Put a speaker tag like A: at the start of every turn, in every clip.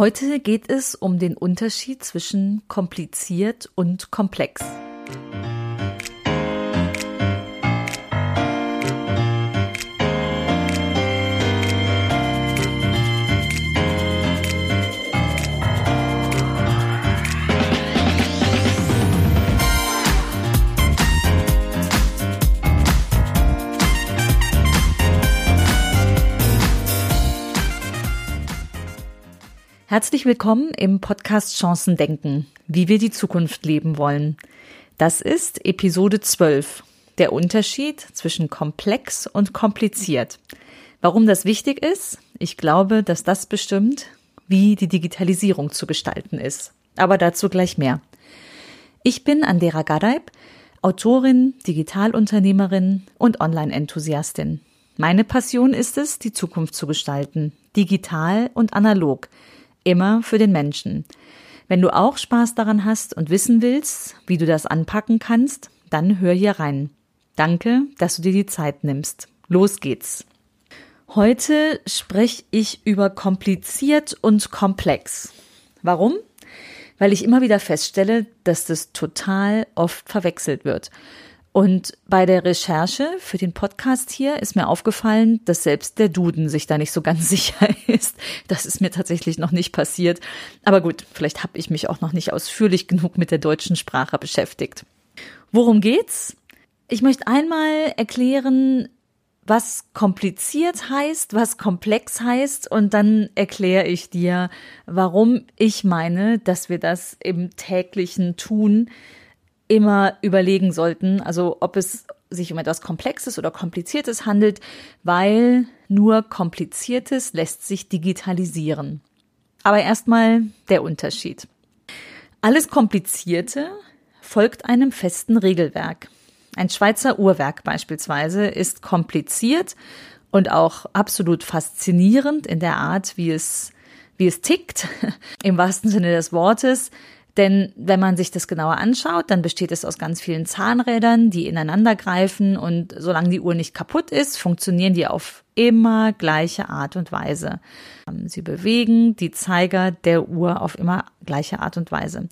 A: Heute geht es um den Unterschied zwischen kompliziert und komplex. Herzlich willkommen im Podcast Chancen denken, wie wir die Zukunft leben wollen. Das ist Episode 12, der Unterschied zwischen komplex und kompliziert. Warum das wichtig ist? Ich glaube, dass das bestimmt, wie die Digitalisierung zu gestalten ist. Aber dazu gleich mehr. Ich bin Andera Gadeib, Autorin, Digitalunternehmerin und Online-Enthusiastin. Meine Passion ist es, die Zukunft zu gestalten, digital und analog – Immer für den Menschen. Wenn du auch Spaß daran hast und wissen willst, wie du das anpacken kannst, dann hör hier rein. Danke, dass du dir die Zeit nimmst. Los geht's. Heute spreche ich über kompliziert und komplex. Warum? Weil ich immer wieder feststelle, dass das total oft verwechselt wird. Und bei der Recherche für den Podcast hier ist mir aufgefallen, dass selbst der Duden sich da nicht so ganz sicher ist. Das ist mir tatsächlich noch nicht passiert. Aber gut, vielleicht habe ich mich auch noch nicht ausführlich genug mit der deutschen Sprache beschäftigt. Worum geht's? Ich möchte einmal erklären, was kompliziert heißt, was komplex heißt und dann erkläre ich dir, warum ich meine, dass wir das im täglichen Tun immer überlegen sollten, also ob es sich um etwas Komplexes oder Kompliziertes handelt, weil nur Kompliziertes lässt sich digitalisieren. Aber erstmal der Unterschied. Alles Komplizierte folgt einem festen Regelwerk. Ein Schweizer Uhrwerk beispielsweise ist kompliziert und auch absolut faszinierend in der Art, wie es, wie es tickt, im wahrsten Sinne des Wortes. Denn wenn man sich das genauer anschaut, dann besteht es aus ganz vielen Zahnrädern, die ineinander greifen und solange die Uhr nicht kaputt ist, funktionieren die auf immer gleiche Art und Weise. Sie bewegen die Zeiger der Uhr auf immer gleiche Art und Weise.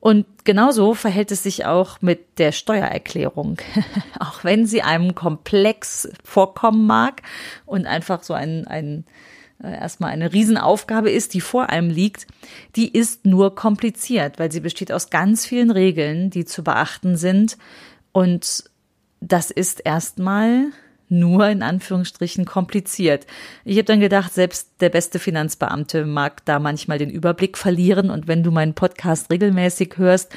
A: Und genauso verhält es sich auch mit der Steuererklärung. auch wenn sie einem komplex vorkommen mag und einfach so ein, ein erstmal eine Riesenaufgabe ist, die vor einem liegt, die ist nur kompliziert, weil sie besteht aus ganz vielen Regeln, die zu beachten sind. Und das ist erstmal nur in Anführungsstrichen kompliziert. Ich habe dann gedacht, selbst der beste Finanzbeamte mag da manchmal den Überblick verlieren. Und wenn du meinen Podcast regelmäßig hörst,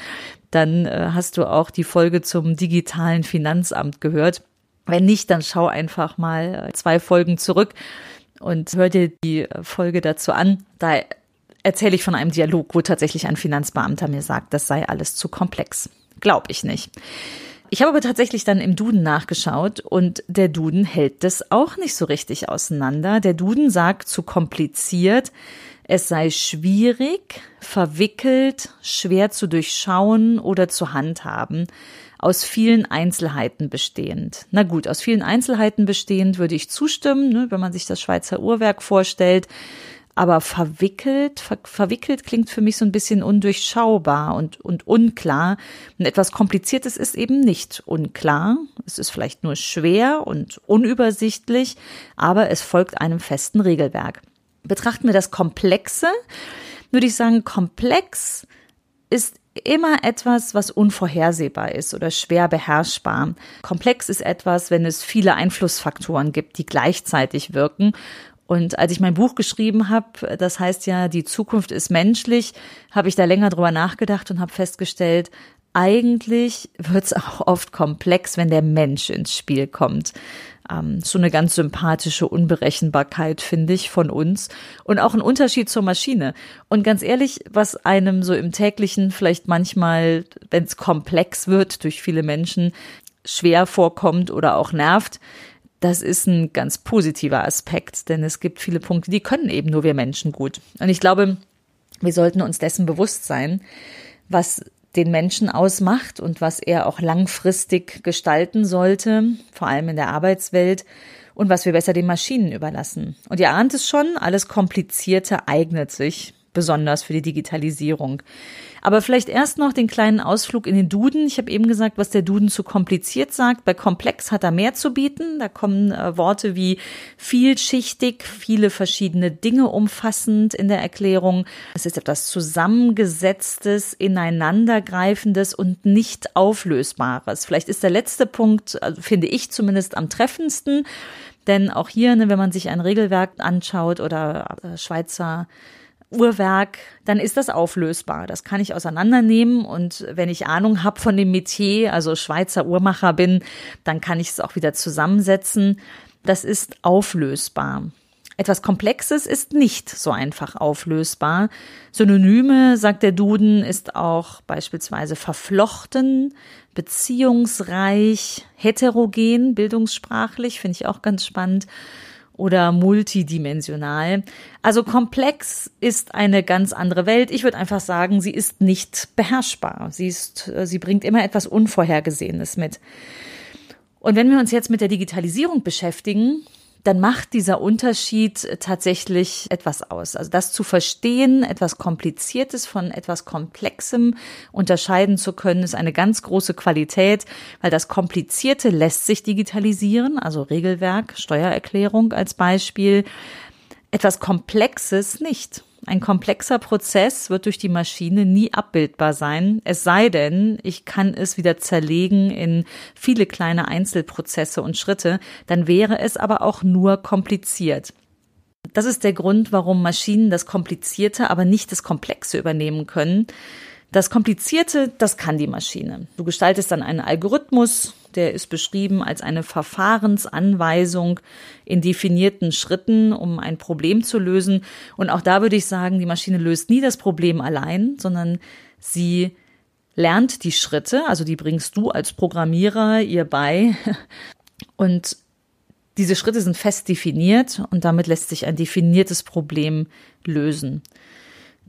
A: dann äh, hast du auch die Folge zum digitalen Finanzamt gehört. Wenn nicht, dann schau einfach mal zwei Folgen zurück und hör dir die Folge dazu an. Da erzähle ich von einem Dialog, wo tatsächlich ein Finanzbeamter mir sagt, das sei alles zu komplex. Glaub ich nicht. Ich habe aber tatsächlich dann im Duden nachgeschaut und der Duden hält das auch nicht so richtig auseinander. Der Duden sagt zu kompliziert, es sei schwierig, verwickelt, schwer zu durchschauen oder zu handhaben aus vielen Einzelheiten bestehend. Na gut, aus vielen Einzelheiten bestehend würde ich zustimmen, ne, wenn man sich das Schweizer Uhrwerk vorstellt. Aber verwickelt, ver verwickelt klingt für mich so ein bisschen undurchschaubar und, und unklar. Und etwas Kompliziertes ist eben nicht unklar. Es ist vielleicht nur schwer und unübersichtlich, aber es folgt einem festen Regelwerk. Betrachten wir das Komplexe, würde ich sagen, komplex ist immer etwas, was unvorhersehbar ist oder schwer beherrschbar. Komplex ist etwas, wenn es viele Einflussfaktoren gibt, die gleichzeitig wirken. Und als ich mein Buch geschrieben habe, das heißt ja, die Zukunft ist menschlich, habe ich da länger drüber nachgedacht und habe festgestellt, eigentlich wird es auch oft komplex, wenn der Mensch ins Spiel kommt. Ähm, so eine ganz sympathische Unberechenbarkeit, finde ich, von uns. Und auch ein Unterschied zur Maschine. Und ganz ehrlich, was einem so im täglichen vielleicht manchmal, wenn es komplex wird durch viele Menschen, schwer vorkommt oder auch nervt, das ist ein ganz positiver Aspekt, denn es gibt viele Punkte, die können eben nur wir Menschen gut. Und ich glaube, wir sollten uns dessen bewusst sein, was den Menschen ausmacht und was er auch langfristig gestalten sollte, vor allem in der Arbeitswelt und was wir besser den Maschinen überlassen. Und ihr ahnt es schon, alles Komplizierte eignet sich besonders für die Digitalisierung. Aber vielleicht erst noch den kleinen Ausflug in den Duden. Ich habe eben gesagt, was der Duden zu kompliziert sagt. Bei komplex hat er mehr zu bieten. Da kommen äh, Worte wie vielschichtig, viele verschiedene Dinge umfassend in der Erklärung. Es ist etwas zusammengesetztes, ineinandergreifendes und nicht auflösbares. Vielleicht ist der letzte Punkt, also finde ich zumindest am treffendsten. Denn auch hier, ne, wenn man sich ein Regelwerk anschaut oder äh, Schweizer Uhrwerk, dann ist das auflösbar. Das kann ich auseinandernehmen und wenn ich Ahnung habe von dem Metier, also Schweizer Uhrmacher bin, dann kann ich es auch wieder zusammensetzen. Das ist auflösbar. Etwas Komplexes ist nicht so einfach auflösbar. Synonyme, sagt der Duden, ist auch beispielsweise verflochten, beziehungsreich, heterogen, bildungssprachlich, finde ich auch ganz spannend oder multidimensional. Also komplex ist eine ganz andere Welt. Ich würde einfach sagen, sie ist nicht beherrschbar. Sie ist, äh, sie bringt immer etwas Unvorhergesehenes mit. Und wenn wir uns jetzt mit der Digitalisierung beschäftigen, dann macht dieser Unterschied tatsächlich etwas aus. Also das zu verstehen, etwas Kompliziertes von etwas Komplexem unterscheiden zu können, ist eine ganz große Qualität, weil das Komplizierte lässt sich digitalisieren, also Regelwerk, Steuererklärung als Beispiel, etwas Komplexes nicht. Ein komplexer Prozess wird durch die Maschine nie abbildbar sein, es sei denn, ich kann es wieder zerlegen in viele kleine Einzelprozesse und Schritte, dann wäre es aber auch nur kompliziert. Das ist der Grund, warum Maschinen das Komplizierte, aber nicht das Komplexe übernehmen können. Das Komplizierte, das kann die Maschine. Du gestaltest dann einen Algorithmus, der ist beschrieben als eine Verfahrensanweisung in definierten Schritten, um ein Problem zu lösen. Und auch da würde ich sagen, die Maschine löst nie das Problem allein, sondern sie lernt die Schritte, also die bringst du als Programmierer ihr bei. Und diese Schritte sind fest definiert und damit lässt sich ein definiertes Problem lösen.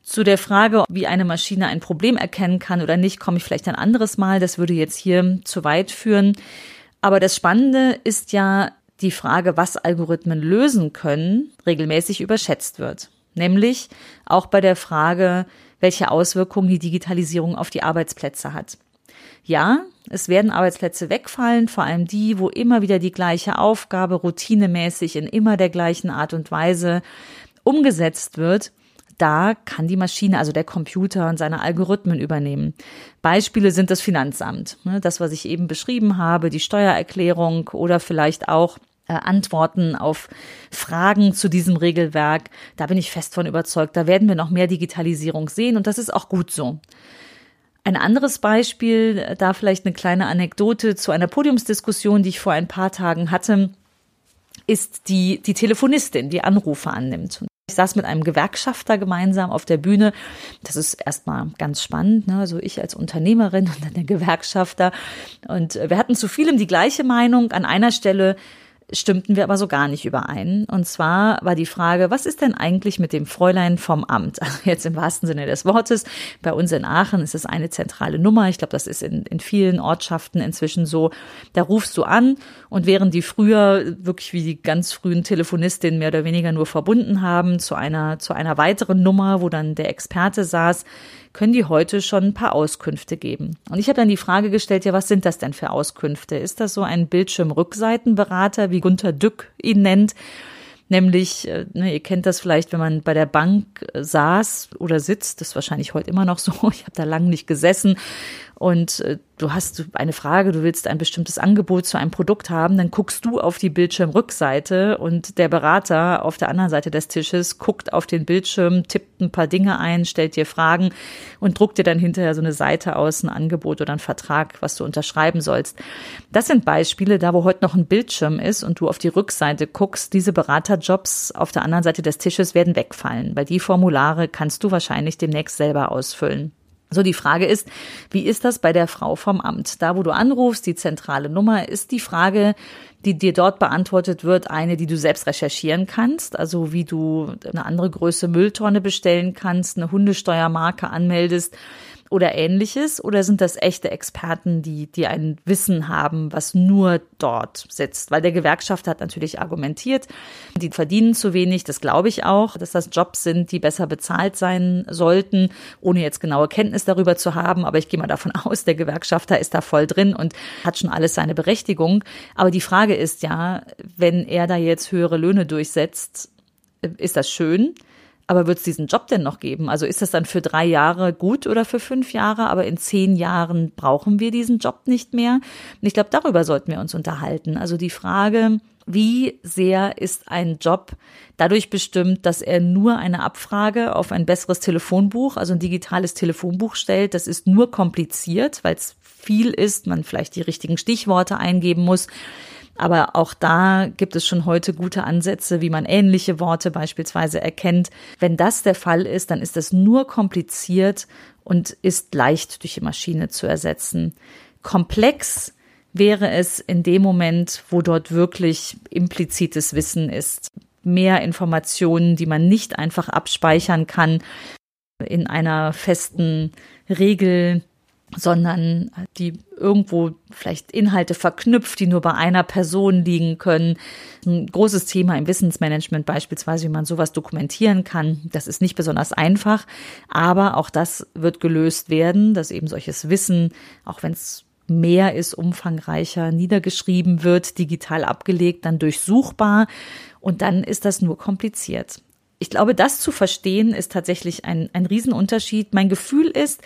A: Zu der Frage, wie eine Maschine ein Problem erkennen kann oder nicht, komme ich vielleicht ein anderes Mal. Das würde jetzt hier zu weit führen. Aber das Spannende ist ja die Frage, was Algorithmen lösen können, regelmäßig überschätzt wird. Nämlich auch bei der Frage, welche Auswirkungen die Digitalisierung auf die Arbeitsplätze hat. Ja, es werden Arbeitsplätze wegfallen, vor allem die, wo immer wieder die gleiche Aufgabe routinemäßig in immer der gleichen Art und Weise umgesetzt wird da kann die Maschine, also der Computer und seine Algorithmen übernehmen. Beispiele sind das Finanzamt, ne, das, was ich eben beschrieben habe, die Steuererklärung oder vielleicht auch äh, Antworten auf Fragen zu diesem Regelwerk. Da bin ich fest von überzeugt. Da werden wir noch mehr Digitalisierung sehen und das ist auch gut so. Ein anderes Beispiel, äh, da vielleicht eine kleine Anekdote zu einer Podiumsdiskussion, die ich vor ein paar Tagen hatte, ist die, die Telefonistin, die Anrufe annimmt. Ich saß mit einem Gewerkschafter gemeinsam auf der Bühne. Das ist erstmal ganz spannend. Ne? Also ich als Unternehmerin und dann der Gewerkschafter. Und wir hatten zu vielem die gleiche Meinung. An einer Stelle stimmten wir aber so gar nicht überein. Und zwar war die Frage, was ist denn eigentlich mit dem Fräulein vom Amt? Also jetzt im wahrsten Sinne des Wortes. Bei uns in Aachen ist es eine zentrale Nummer. Ich glaube, das ist in, in vielen Ortschaften inzwischen so. Da rufst du an und während die früher wirklich wie die ganz frühen Telefonistinnen mehr oder weniger nur verbunden haben zu einer, zu einer weiteren Nummer, wo dann der Experte saß, können die heute schon ein paar Auskünfte geben. Und ich habe dann die Frage gestellt, ja, was sind das denn für Auskünfte? Ist das so ein Bildschirmrückseitenberater, wie Gunter Dück ihn nennt? Nämlich, äh, ne, ihr kennt das vielleicht, wenn man bei der Bank äh, saß oder sitzt, das ist wahrscheinlich heute immer noch so, ich habe da lange nicht gesessen und äh, du hast eine Frage, du willst ein bestimmtes Angebot zu einem Produkt haben, dann guckst du auf die Bildschirmrückseite und der Berater auf der anderen Seite des Tisches guckt auf den Bildschirm, tippt ein paar Dinge ein, stellt dir Fragen und druckt dir dann hinterher so eine Seite aus, ein Angebot oder ein Vertrag, was du unterschreiben sollst. Das sind Beispiele, da wo heute noch ein Bildschirm ist und du auf die Rückseite guckst, diese Beraterjobs auf der anderen Seite des Tisches werden wegfallen, weil die Formulare kannst du wahrscheinlich demnächst selber ausfüllen. So, die Frage ist, wie ist das bei der Frau vom Amt? Da, wo du anrufst, die zentrale Nummer, ist die Frage, die dir dort beantwortet wird, eine, die du selbst recherchieren kannst, also wie du eine andere Größe Mülltonne bestellen kannst, eine Hundesteuermarke anmeldest oder ähnliches? Oder sind das echte Experten, die, die ein Wissen haben, was nur dort sitzt? Weil der Gewerkschaft hat natürlich argumentiert, die verdienen zu wenig. Das glaube ich auch, dass das Jobs sind, die besser bezahlt sein sollten, ohne jetzt genaue Kenntnis darüber zu haben. Aber ich gehe mal davon aus, der Gewerkschafter ist da voll drin und hat schon alles seine Berechtigung. Aber die Frage ist ja, wenn er da jetzt höhere Löhne durchsetzt, ist das schön? Aber wird es diesen Job denn noch geben? Also ist das dann für drei Jahre gut oder für fünf Jahre? Aber in zehn Jahren brauchen wir diesen Job nicht mehr? Und ich glaube, darüber sollten wir uns unterhalten. Also die Frage, wie sehr ist ein Job dadurch bestimmt, dass er nur eine Abfrage auf ein besseres Telefonbuch, also ein digitales Telefonbuch stellt? Das ist nur kompliziert, weil es viel ist, man vielleicht die richtigen Stichworte eingeben muss. Aber auch da gibt es schon heute gute Ansätze, wie man ähnliche Worte beispielsweise erkennt. Wenn das der Fall ist, dann ist das nur kompliziert und ist leicht durch die Maschine zu ersetzen. Komplex wäre es in dem Moment, wo dort wirklich implizites Wissen ist. Mehr Informationen, die man nicht einfach abspeichern kann in einer festen Regel, sondern die irgendwo vielleicht Inhalte verknüpft, die nur bei einer Person liegen können. Ein großes Thema im Wissensmanagement beispielsweise, wie man sowas dokumentieren kann. Das ist nicht besonders einfach, aber auch das wird gelöst werden, dass eben solches Wissen, auch wenn es mehr ist, umfangreicher niedergeschrieben wird, digital abgelegt, dann durchsuchbar und dann ist das nur kompliziert. Ich glaube, das zu verstehen ist tatsächlich ein, ein Riesenunterschied. Mein Gefühl ist,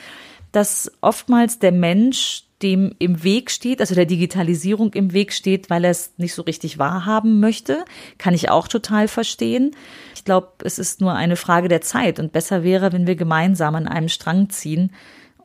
A: dass oftmals der Mensch dem im Weg steht, also der Digitalisierung im Weg steht, weil er es nicht so richtig wahrhaben möchte, kann ich auch total verstehen. Ich glaube, es ist nur eine Frage der Zeit. Und besser wäre, wenn wir gemeinsam an einem Strang ziehen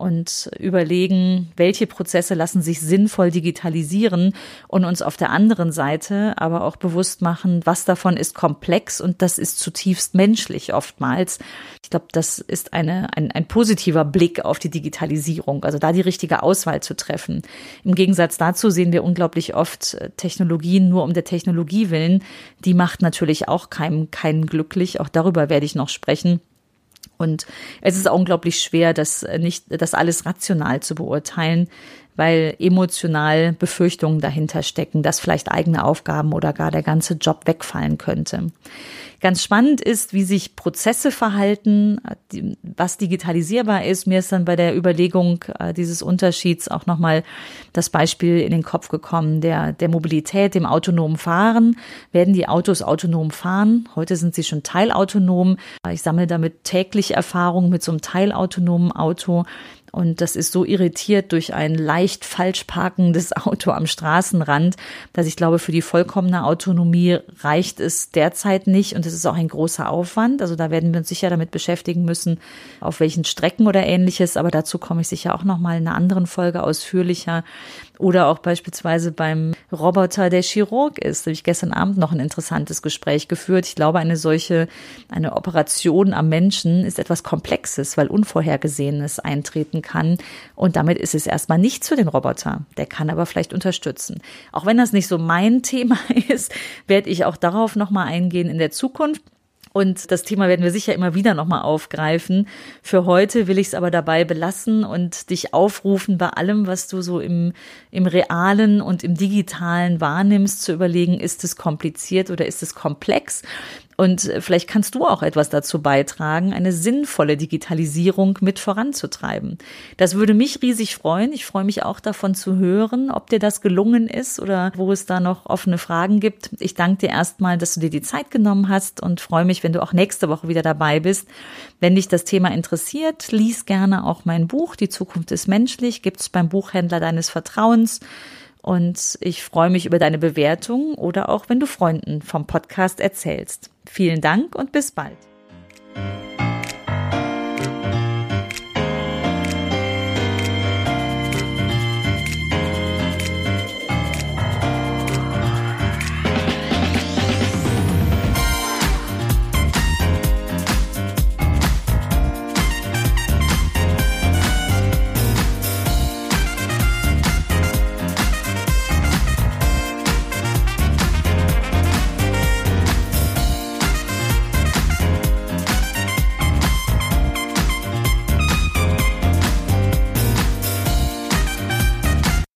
A: und überlegen, welche Prozesse lassen sich sinnvoll digitalisieren und uns auf der anderen Seite aber auch bewusst machen, was davon ist komplex und das ist zutiefst menschlich oftmals. Ich glaube, das ist eine, ein, ein positiver Blick auf die Digitalisierung, also da die richtige Auswahl zu treffen. Im Gegensatz dazu sehen wir unglaublich oft äh, Technologien nur um der Technologie willen. Die macht natürlich auch keinem keinen glücklich. Auch darüber werde ich noch sprechen. Und es ist unglaublich schwer, das nicht, das alles rational zu beurteilen, weil emotional Befürchtungen dahinter stecken, dass vielleicht eigene Aufgaben oder gar der ganze Job wegfallen könnte. Ganz spannend ist, wie sich Prozesse verhalten, was digitalisierbar ist. Mir ist dann bei der Überlegung äh, dieses Unterschieds auch nochmal das Beispiel in den Kopf gekommen, der, der Mobilität, dem autonomen Fahren. Werden die Autos autonom fahren? Heute sind sie schon teilautonom. Ich sammle damit täglich Erfahrung mit so einem teilautonomen Auto. Und das ist so irritiert durch ein leicht falsch parkendes Auto am Straßenrand, dass ich glaube, für die vollkommene Autonomie reicht es derzeit nicht. Und es ist auch ein großer Aufwand. Also da werden wir uns sicher damit beschäftigen müssen, auf welchen Strecken oder ähnliches. Aber dazu komme ich sicher auch nochmal in einer anderen Folge ausführlicher. Oder auch beispielsweise beim Roboter, der Chirurg ist. Da habe ich gestern Abend noch ein interessantes Gespräch geführt. Ich glaube, eine solche, eine Operation am Menschen ist etwas Komplexes, weil Unvorhergesehenes eintreten kann. Und damit ist es erstmal nicht für den Roboter. Der kann aber vielleicht unterstützen. Auch wenn das nicht so mein Thema ist, werde ich auch darauf nochmal eingehen in der Zukunft. Und das Thema werden wir sicher immer wieder nochmal aufgreifen. Für heute will ich es aber dabei belassen und dich aufrufen, bei allem, was du so im, im realen und im digitalen wahrnimmst, zu überlegen, ist es kompliziert oder ist es komplex? Und vielleicht kannst du auch etwas dazu beitragen, eine sinnvolle Digitalisierung mit voranzutreiben. Das würde mich riesig freuen. Ich freue mich auch davon zu hören, ob dir das gelungen ist oder wo es da noch offene Fragen gibt. Ich danke dir erstmal, dass du dir die Zeit genommen hast und freue mich, wenn du auch nächste Woche wieder dabei bist. Wenn dich das Thema interessiert, lies gerne auch mein Buch Die Zukunft ist menschlich, gibt's beim Buchhändler deines Vertrauens. Und ich freue mich über deine Bewertung oder auch wenn du Freunden vom Podcast erzählst. Vielen Dank und bis bald.